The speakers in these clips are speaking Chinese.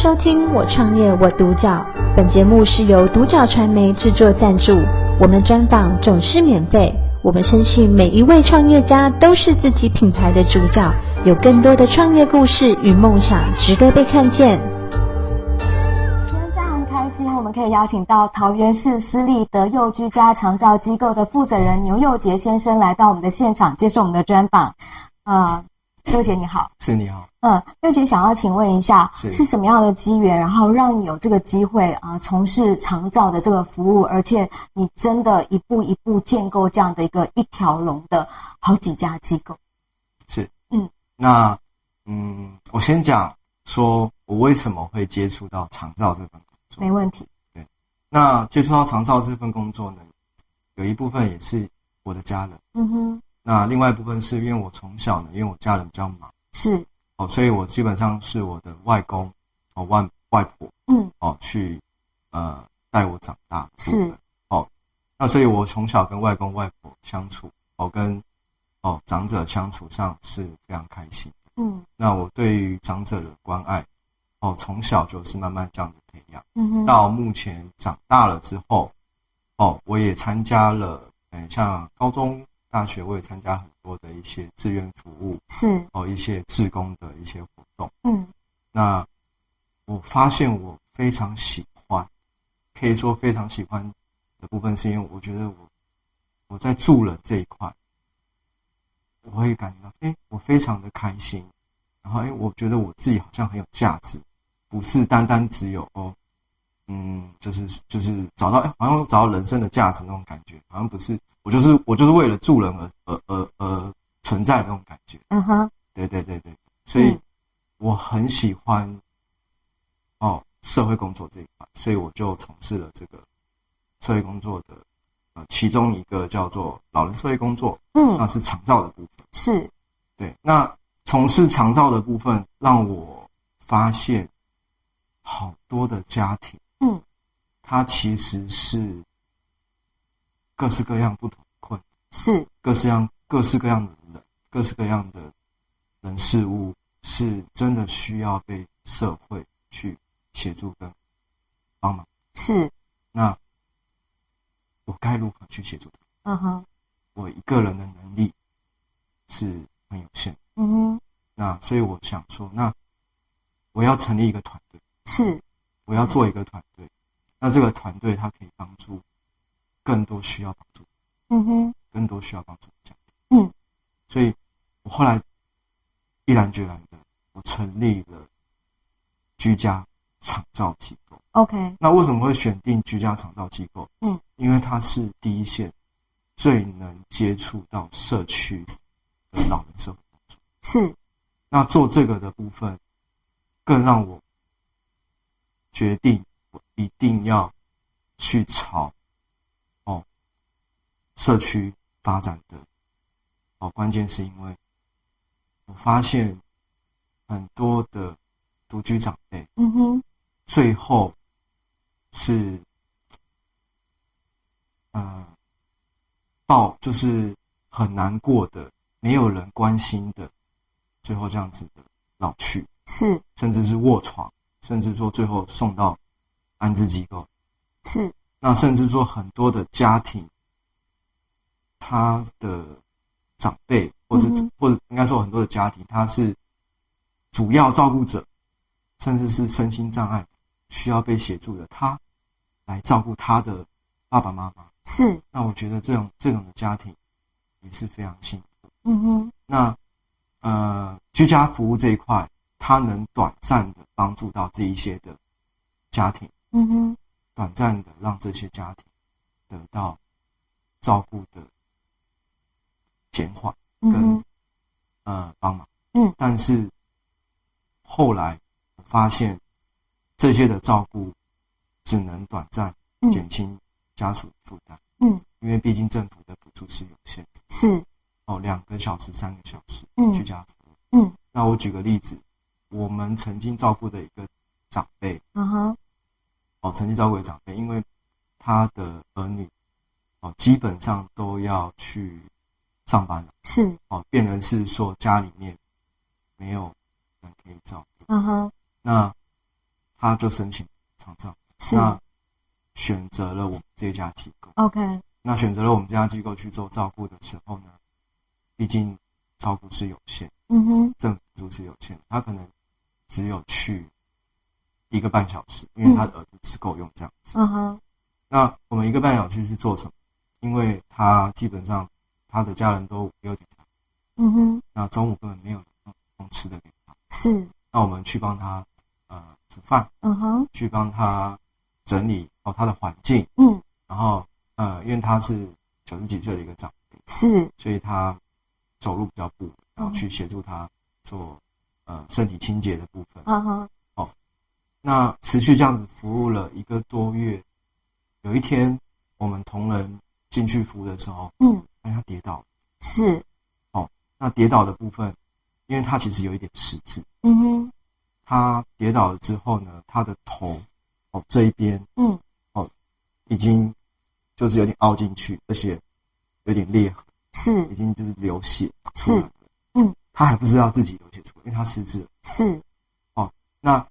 收听《我创业我独角》，本节目是由独角传媒制作赞助，我们专访总是免费。我们深信每一位创业家都是自己品牌的主角，有更多的创业故事与梦想值得被看见。今天非常开心，我们可以邀请到桃园市私立德佑居家长照机构的负责人牛佑杰先生来到我们的现场接受我们的专访。呃。佑杰你好，是你好，嗯，六姐想要请问一下，是，是什么样的机缘，然后让你有这个机会啊，呃，从事长照的这个服务，而且你真的一步一步建构这样的一个一条龙的好几家机构？是，嗯，那嗯，我先讲说我为什么会接触到长照这份工作，没问题。对，那接触到长照这份工作呢，有一部分也是我的家人，嗯哼。那另外一部分是因为我从小呢，因为我家人比较忙，是哦，所以我基本上是我的外公哦外外婆，嗯。哦去呃带我长大，是。哦，那所以我从小跟外公外婆相处哦跟哦长者相处上是非常开心，嗯，那我对于长者的关爱哦从小就是慢慢这样子培养，嗯哼，到目前长大了之后哦我也参加了嗯像高中。大学我也参加很多的一些志愿服务，是。哦一些志工的一些活动，嗯，那我发现我非常喜欢，可以说非常喜欢的部分，是因为我觉得我我在助人这一块，我会感觉到，哎，我非常的开心，然后哎，我觉得我自己好像很有价值，不是单单只有哦。嗯，就是就是找到，好像找到人生的价值那种感觉，好像不是我就是我就是为了助人而而而而存在的那种感觉。嗯哼，对对对对，所以我很喜欢哦社会工作这一块，所以我就从事了这个社会工作的呃其中一个叫做老人社会工作，嗯，那是长照的部分。是，对，那从事长照的部分让我发现好多的家庭。嗯，它其实是各式各样不同的困难，是各式样各式各样的人，各式各样的人事物，是真的需要被社会去协助跟帮忙。是，那我该如何去协助他？嗯哼，我一个人的能力是很有限。嗯哼，那所以我想说，那我要成立一个团队。是。我要做一个团队，那这个团队它可以帮助更多需要帮助，嗯哼，更多需要帮助的家庭，嗯，所以我后来毅然决然的，我成立了居家长照机构。OK，那为什么会选定居家长照机构？嗯，因为它是第一线，最能接触到社区的老人社会工作。是，那做这个的部分，更让我。决定我一定要去朝哦社区发展的哦，关键是因为我发现很多的独居长辈，嗯哼，最后是嗯到就是很难过的，没有人关心的，最后这样子的老去，是甚至是卧床。甚至说最后送到安置机构，是。那甚至说很多的家庭，他的长辈，或者、嗯、或者应该说很多的家庭，他是主要照顾者，甚至是身心障碍需要被协助的，他来照顾他的爸爸妈妈。是。那我觉得这种这种的家庭也是非常幸福。嗯哼。那呃，居家服务这一块。他能短暂的帮助到这一些的家庭，嗯哼，短暂的让这些家庭得到照顾的减缓跟、嗯、呃帮忙，嗯，但是后来我发现这些的照顾只能短暂减轻家属的负担，嗯，因为毕竟政府的补助是有限的，是。哦，两个小时、三个小时，嗯，居家服务，嗯，那我举个例子。我们曾经照顾的一个长辈，嗯哼，哦，曾经照顾的长辈，因为他的儿女，哦，基本上都要去上班了，是，哦，变成是说家里面没有人可以照顾，嗯哼，那他就申请长照，是。那选择了我们这家机构。OK，那选择了我们这家机构去做照顾的时候呢，毕竟照顾是有限，嗯哼，政府助是有限，他可能只有去一个半小时，因为他的额度只够用这样子。嗯。哼，那我们一个半小时去做什么？因为他基本上他的家人都有点才，嗯哼，那中午根本没有能吃的给他，是，那我们去帮他呃煮饭，嗯哼，去帮他整理哦他的环境，嗯，然后呃因为他是九十几岁的一个长辈，是，所以他走路比较不稳，然后去协助他做呃身体清洁的部分，嗯哼，哦，那持续这样子服务了一个多月，有一天我们同仁。进去服务的时候，嗯，让他跌倒，是，哦，那跌倒的部分，因为他其实有一点失智，嗯哼，他跌倒了之后呢，他的头，哦这一边，嗯，哦，已经就是有点凹进去，而且有点裂痕，是，已经就是流血，是，嗯，他还不知道自己流血出来，因为他失智了，是，哦，那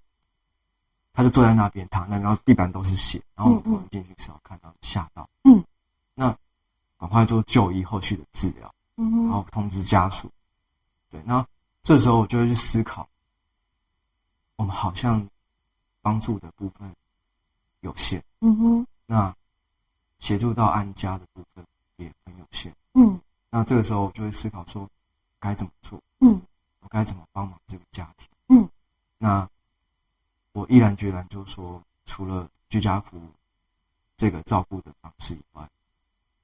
他就坐在那边躺那，然后地板都是血，然后我们进去的时候看到吓到，嗯。那赶快做就医后续的治疗，嗯，然后通知家属。对，那这时候我就会去思考，我们好像帮助的部分有限，嗯哼，那协助到安家的部分也很有限，嗯，那这个时候我就会思考说该怎么做，嗯，我该怎么帮忙这个家庭，嗯，那我毅然决然就说，除了居家服务这个照顾的方式以外。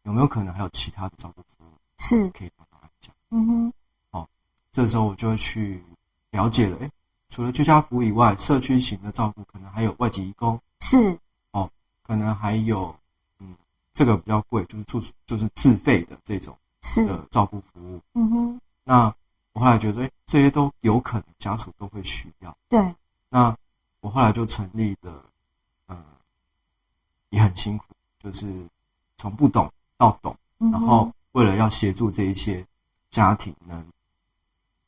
有没有可能还有其他的照顾服务是可以帮到大家？嗯哼，好，这时候我就会去了解了。哎，除了居家服务以外，社区型的照顾可能还有外籍义工是哦，可能还有嗯，这个比较贵，就是住就是自费的这种是的照顾服务。嗯哼，那我后来觉得，哎，这些都有可能家属都会需要。对，那我后来就成立了，呃，也很辛苦，就是从不懂。到懂，然后为了要协助这一些家庭能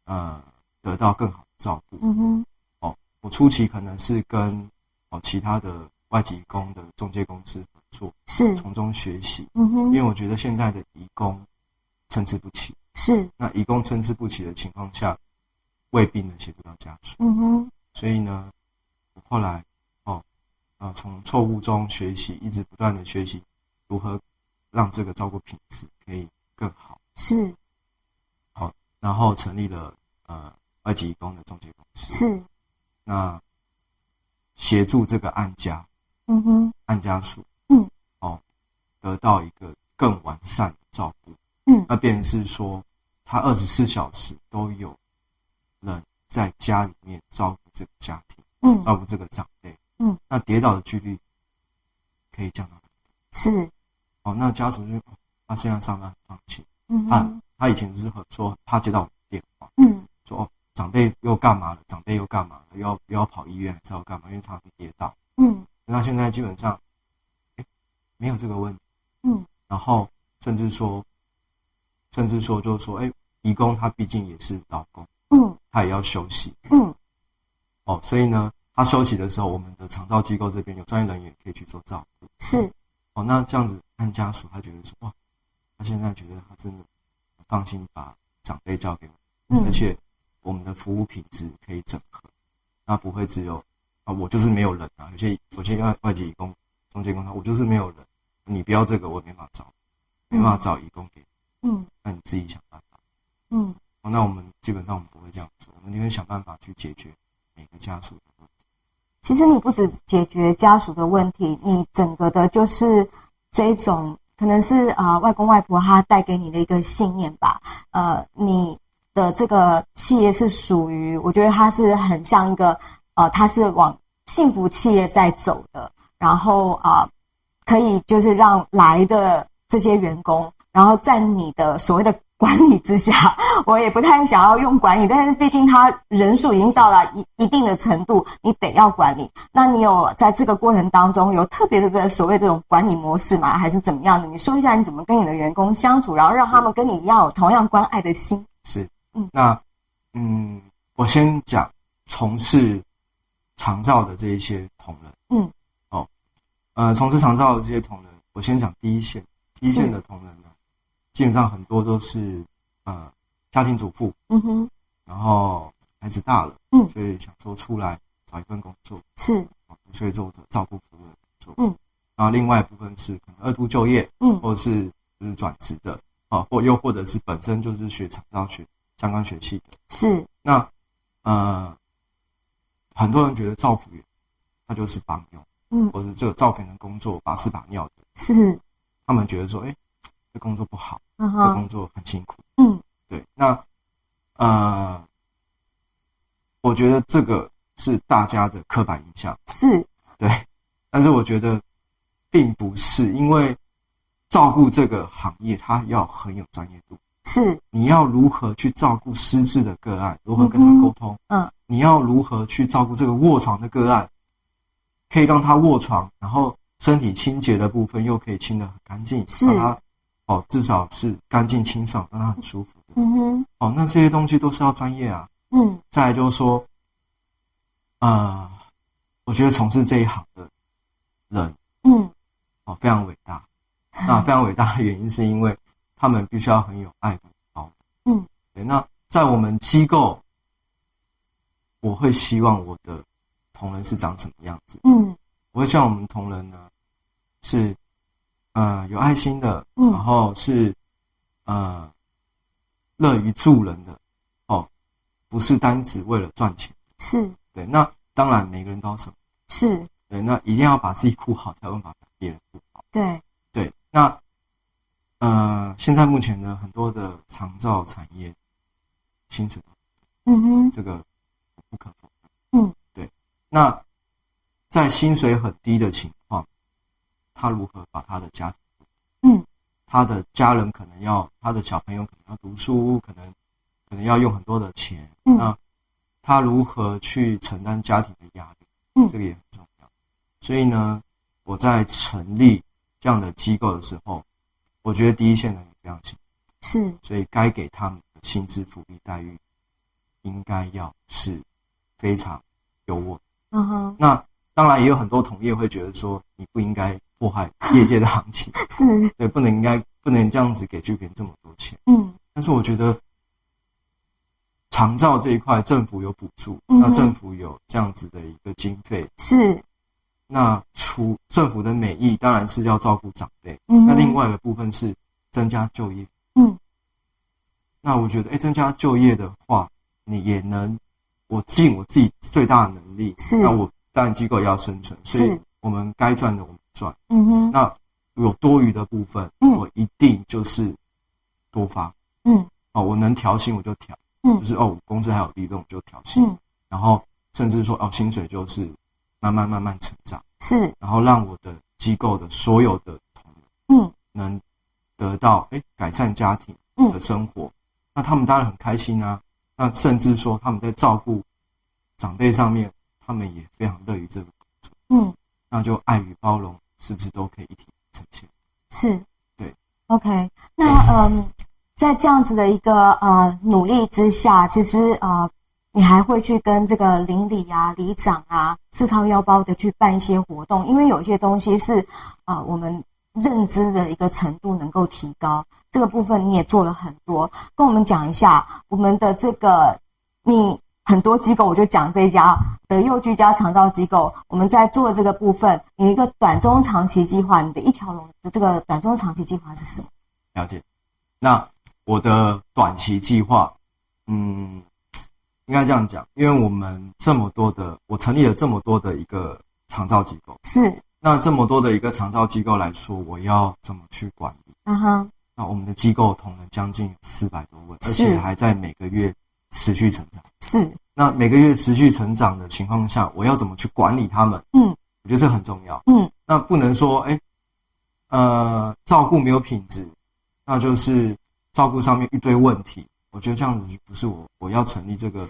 呃得到更好的照顾，嗯哼，哦，我初期可能是跟哦其他的外籍工的中介公司合作，是。从中学习，嗯哼，因为我觉得现在的移工参差不齐，是，那移工参差不齐的情况下，未必能协助到家属，嗯哼，所以呢，我后来哦呃从错误中学习，一直不断的学习如何。让这个照顾品质可以更好，是，好，然后成立了呃二级移工的中介公司，是，那协助这个案家，嗯哼，案家属，嗯，哦，得到一个更完善的照顾，嗯，那便是说他二十四小时都有人在家里面照顾这个家庭，嗯，照顾这个长辈，嗯，那跌倒的几率可以降到，是。哦，那家属就他现在上班很放心，嗯，他他以前就是说他接到我电话，嗯，说哦长辈又干嘛了，长辈又干嘛了，又要又要跑医院，还是要干嘛？因为常常跌倒，嗯，那现在基本上，哎，没有这个问题，嗯，然后甚至说，甚至说就是说，哎，移工他毕竟也是劳工，嗯，他也要休息，嗯，哦，所以呢，他休息的时候，我们的长照机构这边有专业人员可以去做照顾，是。哦，那这样子，看家属他觉得说，哇，他现在觉得他真的放心把长辈交给我，嗯，而且我们的服务品质可以整合，那不会只有啊，我就是没有人啊，有些有些外外籍义工、中介工他我就是没有人，你不要这个，我没办法找，没办法找义工给你，嗯，那你自己想办法，嗯，哦，那我们基本上我们不会这样做，我们就会想办法去解决每个家属的问题。其实你不止解决家属的问题，你整个的就是这种可能是啊、呃、外公外婆他带给你的一个信念吧。呃，你的这个企业是属于，我觉得它是很像一个呃，它是往幸福企业在走的。然后啊、呃，可以就是让来的这些员工，然后在你的所谓的。管理之下，我也不太想要用管理，但是毕竟他人数已经到了一一定的程度，你得要管理。那你有在这个过程当中有特别的所谓这种管理模式吗？还是怎么样的？你说一下你怎么跟你的员工相处，然后让他们跟你一样有同样关爱的心。是，嗯，那嗯，我先讲从事长照的这一些同仁，嗯，哦，呃，从事长照的这些同仁，我先讲第一线，第一线的同仁呢，基本上很多都是呃家庭主妇，嗯哼，然后孩子大了，嗯，所以想说出来找一份工作，是，所以做照顾服务的工作，嗯，然后另外一部分是可能二度就业，嗯，或者是就是转职的，啊，或又或者是本身就是学长照学相关学系的，是，那呃。很多人觉得照服员他就是帮佣，嗯，或者这个照服员的工作把屎把尿的，是，他们觉得说，哎、欸，这工作不好，嗯这工作很辛苦，嗯，对，那呃，我觉得这个是大家的刻板印象，是，对，但是我觉得并不是，因为照顾这个行业，它要很有专业度。是，你要如何去照顾失智的个案？如何跟他沟通？嗯，你要如何去照顾这个卧床的个案？可以让他卧床，然后身体清洁的部分又可以清得很干净，是，让他哦至少是干净清爽，让他很舒服的。嗯哼，哦，那这些东西都是要专业啊。嗯，再来就是说，呃，我觉得从事这一行的人，嗯，哦非常伟大。那 非常伟大的原因是因为。他们必须要很有爱跟包容。嗯，对。那在我们机构，我会希望我的同仁是长什么样子？嗯，我会希望我们同仁呢是呃有爱心的，嗯，然后是呃乐于助人的，哦，不是单只为了赚钱。是。对。那当然每个人都要什么？是。对。那一定要把自己顾好，才能把别人顾好。对。对。那。呃，现在目前呢，很多的长照产业薪水，嗯哼，这个不可否认。嗯，对。那在薪水很低的情况，他如何把他的家庭，嗯，他的家人可能要，他的小朋友可能要读书，可能可能要用很多的钱，嗯，那他如何去承担家庭的压力？嗯，这个也很重要。所以呢，我在成立这样的机构的时候。我觉得第一线的人非常辛苦，是，所以该给他们的薪资福利待遇，应该要是非常优渥。嗯哼。那当然也有很多同业会觉得说，你不应该破坏业界的行情，是，对，不能应该不能这样子给剧评这么多钱。嗯。但是我觉得长照这一块政府有补助，嗯，那政府有这样子的一个经费，是。那除政府的美意当然是要照顾长辈，嗯，那另外一个部分是增加就业，嗯，那我觉得，哎、欸，增加就业的话，你也能，我尽我自己最大的能力，是，那我当然机构也要生存，是，所以我们该赚的我们赚，嗯哼，那有多余的部分，嗯，我一定就是多发，嗯，哦，我能调薪我就调，嗯，就是哦，公司还有利润我就调薪，嗯，然后甚至说哦，薪水就是。慢慢慢慢成长，是，然后让我的机构的所有的同仁，嗯，能得到哎改善家庭的生活，嗯，那他们当然很开心啊。那甚至说他们在照顾长辈上面，他们也非常乐于这个工作，嗯，那就爱与包容是不是都可以一体呈现？是，对，OK，那嗯，在这样子的一个呃努力之下，其实呃。你还会去跟这个邻里啊、里长啊自掏腰包的去办一些活动，因为有些东西是啊、呃、我们认知的一个程度能够提高，这个部分你也做了很多，跟我们讲一下我们的这个你很多机构，我就讲这一家德佑居家长照机构，我们在做这个部分，你一个短中长期计划，你的一条龙的这个短中长期计划是什么？了解，那我的短期计划，嗯。应该这样讲，因为我们这么多的，我成立了这么多的一个长照机构，是。那这么多的一个长照机构来说，我要怎么去管理？嗯哼。那我们的机构同仁将近四百多位，而且还在每个月持续成长。是。那每个月持续成长的情况下，我要怎么去管理他们？嗯。我觉得这很重要。嗯。那不能说，哎，呃，照顾没有品质，那就是照顾上面一堆问题。我觉得这样子不是我我要成立这个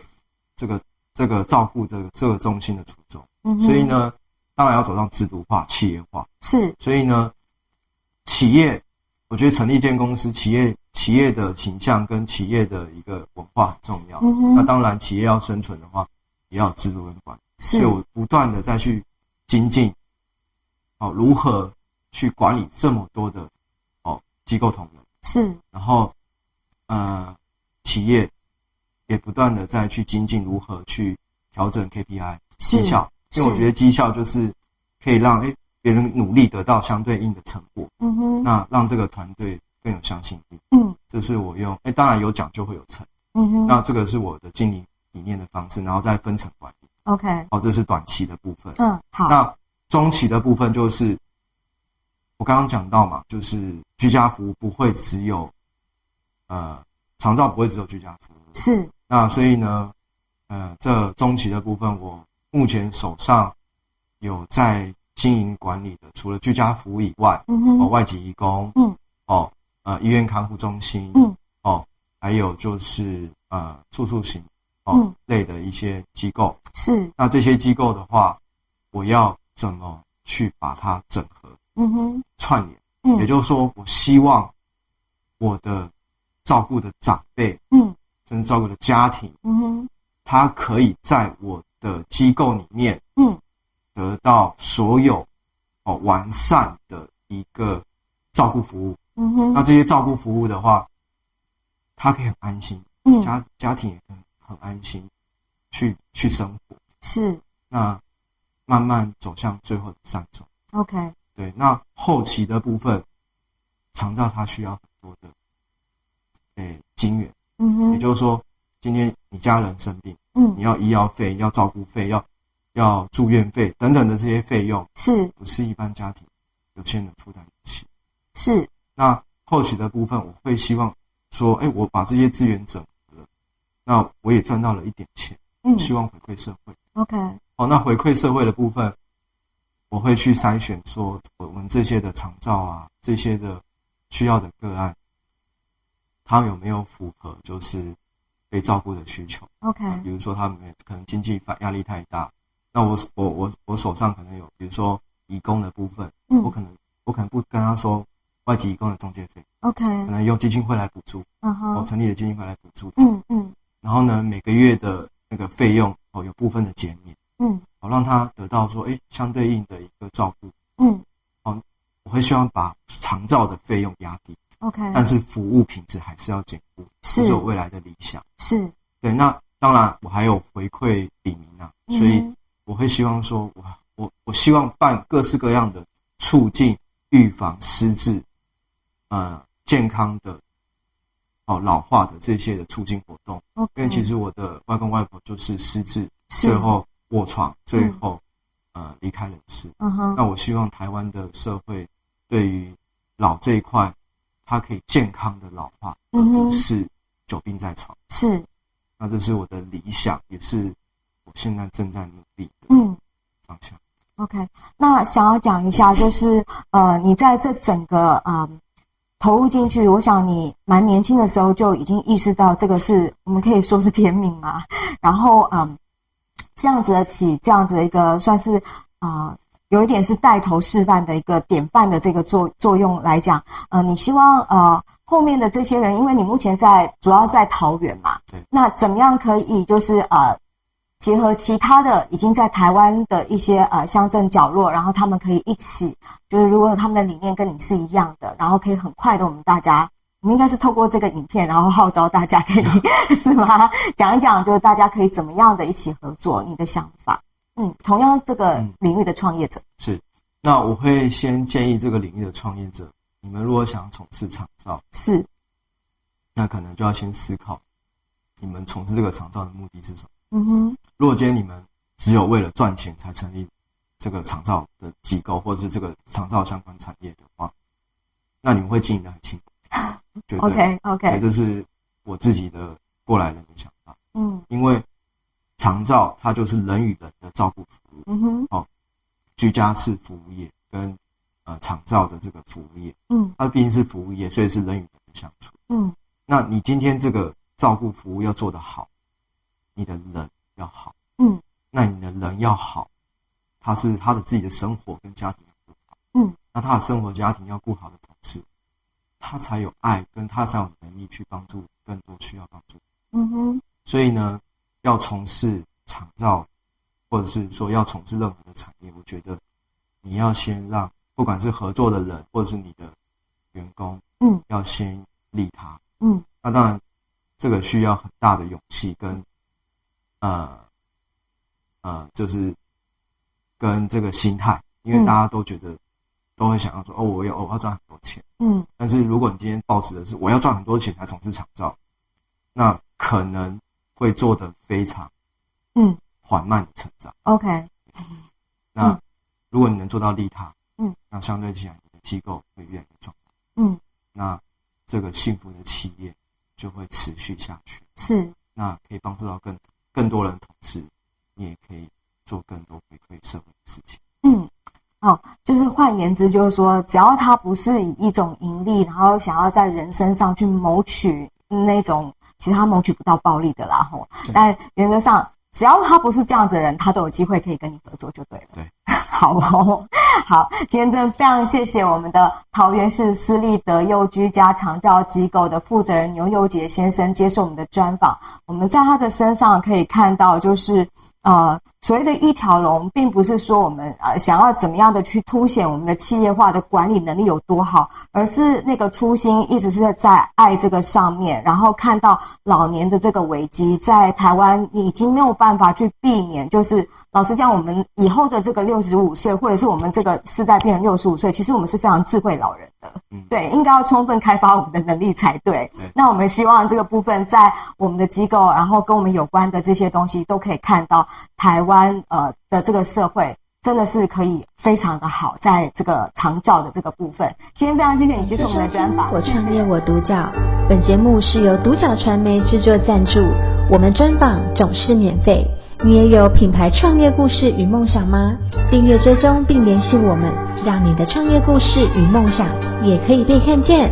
这个这个照顾这个这个中心的初衷，嗯，所以呢，当然要走上制度化、企业化。是，所以呢，企业，我觉得成立一间公司，企业企业的形象跟企业的一个文化很重要。嗯，那当然，企业要生存的话，也要有制度跟管理。所以我不断的再去精进，哦，如何去管理这么多的哦机构同仁，是，然后呃企业也不断的再去精进，如何去调整 KPI 绩效，因为我觉得绩效就是可以让诶别人努力得到相对应的成果，嗯哼，那让这个团队更有相信力，嗯，这是我用诶当然有奖就会有成，嗯哼，那这个是我的经营理念的方式，然后再分层管理。OK，哦，这是短期的部分。嗯，好。那中期的部分就是我刚刚讲到嘛，就是居家服务不会只有呃长照不会只有居家服务。是。那所以呢，呃，这中期的部分，我目前手上有在经营管理的，除了居家服务以外，嗯哼，哦，外籍义工，嗯，哦，呃，医院看护中心，嗯，哦，还有就是呃住宿型。哦，类的一些机构是，那这些机构的话，我要怎么去把它整合？嗯哼，串联，嗯，也就是说，我希望我的照顾的长辈，嗯，甚至照顾的家庭，嗯哼，他可以在我的机构里面，嗯，得到所有哦完善的一个照顾服务，嗯哼，那这些照顾服务的话，他可以很安心，嗯，家家庭也可以。很安心去去生活，是。那慢慢走向最后的善终。OK，对，那后期的部分，长照它需要很多的诶金源，嗯哼，也就是说，今天你家人生病，嗯，你要医药费、要照顾费、要要住院费等等的这些费用，是。不是一般家庭有些人负担得起？是那后期的部分，我会希望说，哎，我把这些资源整合。那我也赚到了一点钱，嗯，希望回馈社会。OK，好，那回馈社会的部分，我会去筛选说我们这些的长照啊，这些的需要的个案，他有没有符合就是被照顾的需求？OK，比如说他们可能经济压力太大，那我我我我手上可能有，比如说义工的部分，嗯，我可能我可能不跟他说外籍移工的中介费，OK，可能用基金会来补助，嗯哼，我成立的基金会来补助，嗯嗯。然后呢，每个月的那个费用哦，有部分的减免，嗯，好让他得到说，哎，相对应的一个照顾，嗯，哦，我会希望把长照的费用压低，OK，但是服务品质还是要兼顾，是，这是我未来的理想，是，对，那当然我还有回馈李明啊，所以我会希望说，我我我希望办各式各样的促进预防失智，呃，健康的。哦，老化的这些的促进活动.因为其实我的外公外婆就是失智，最后卧床，最后、嗯、呃离开人世。嗯哼。那我希望台湾的社会对于老这一块，它可以健康的老化，而不是久病在床。是。那这是我的理想，也是我现在正在努力的嗯方向。嗯、OK，那想要讲一下，就是呃，你在这整个呃。投入进去，我想你蛮年轻的时候就已经意识到这个是我们可以说是天命嘛。然后嗯，这样子的起这样子的一个算是啊、呃，有一点是带头示范的一个典范的这个作作用来讲，呃，你希望呃后面的这些人，因为你目前在主要在桃园嘛，对，那怎么样可以就是呃。结合其他的已经在台湾的一些呃乡镇角落，然后他们可以一起，就是如果他们的理念跟你是一样的，然后可以很快的我们大家，我们应该是透过这个影片，然后号召大家可以 是吗？讲一讲，就是大家可以怎么样的一起合作，你的想法。嗯，同样这个领域的创业者、嗯、是，那我会先建议这个领域的创业者，你们如果想从事厂造，是，那可能就要先思考，你们从事这个厂造的目的是什么？嗯哼，如果今天你们只有为了赚钱才成立这个长照的机构，或者是这个长照相关产业的话，那你们会经营得很辛苦。绝对 OK OK，这是我自己的过来人的想法。嗯，因为长照它就是人与人的照顾服务。嗯哼，哦，居家式服务业跟呃长照的这个服务业，嗯，它毕竟是服务业，所以是人与人的相处。嗯，那你今天这个照顾服务要做得好。你的人要好，嗯，那你的人要好，他是他的自己的生活跟家庭要顾好，嗯，那他的生活家庭要顾好的同时，他才有爱，跟他才有能力去帮助更多需要帮助，嗯哼，所以呢，要从事长照，或或者是说要从事任何的产业，我觉得你要先让不管是合作的人或者是你的员工，嗯，要先利他，嗯，那当然这个需要很大的勇气跟呃呃，就是跟这个心态，因为大家都觉得都会想要说哦，我要我要赚很多钱，嗯，但是如果你今天抱持的是我要赚很多钱才从事长照，那可能会做得非常嗯。缓慢的成长。OK，那如果你能做到利他，嗯，那相对起来你的机构会越来越壮大，嗯，那这个幸福的企业就会持续下去。是，那可以帮助到更更多人，同时你也可以做更多回馈社会的事情。嗯，哦，就是换言之，就是说，只要他不是以一种盈利，然后想要在人身上去谋取那种。其实他谋取不到暴利的啦，吼，但原则上，只要他不是这样子的人，他都有机会可以跟你合作就对了。对，好哦，好，今天真的非常谢谢我们的桃园市私立德幼居家长照机构的负责人牛牛杰先生接受我们的专访。我们在他的身上可以看到，就是。呃，所谓的一条龙，并不是说我们呃想要怎么样的去凸显我们的企业化的管理能力有多好，而是那个初心一直是在爱这个上面，然后看到老年的这个危机，在台湾你已经没有办法去避免，就是老实讲，我们以后的这个六十五岁，或者是我们这个世代变成六十五岁，其实我们是非常智慧老人的，嗯，对，应该要充分开发我们的能力才对。对，那我们希望这个部分在我们的机构，然后跟我们有关的这些东西都可以看到。台湾呃的这个社会真的是可以非常的好，在这个长照的这个部分。今天非常谢谢你接受我们的专访。我创业我独角，本节目是由独角传媒制作赞助，我们专访总是免费。你也有品牌创业故事与梦想吗？订阅追踪并联系我们，让你的创业故事与梦想也可以被看见。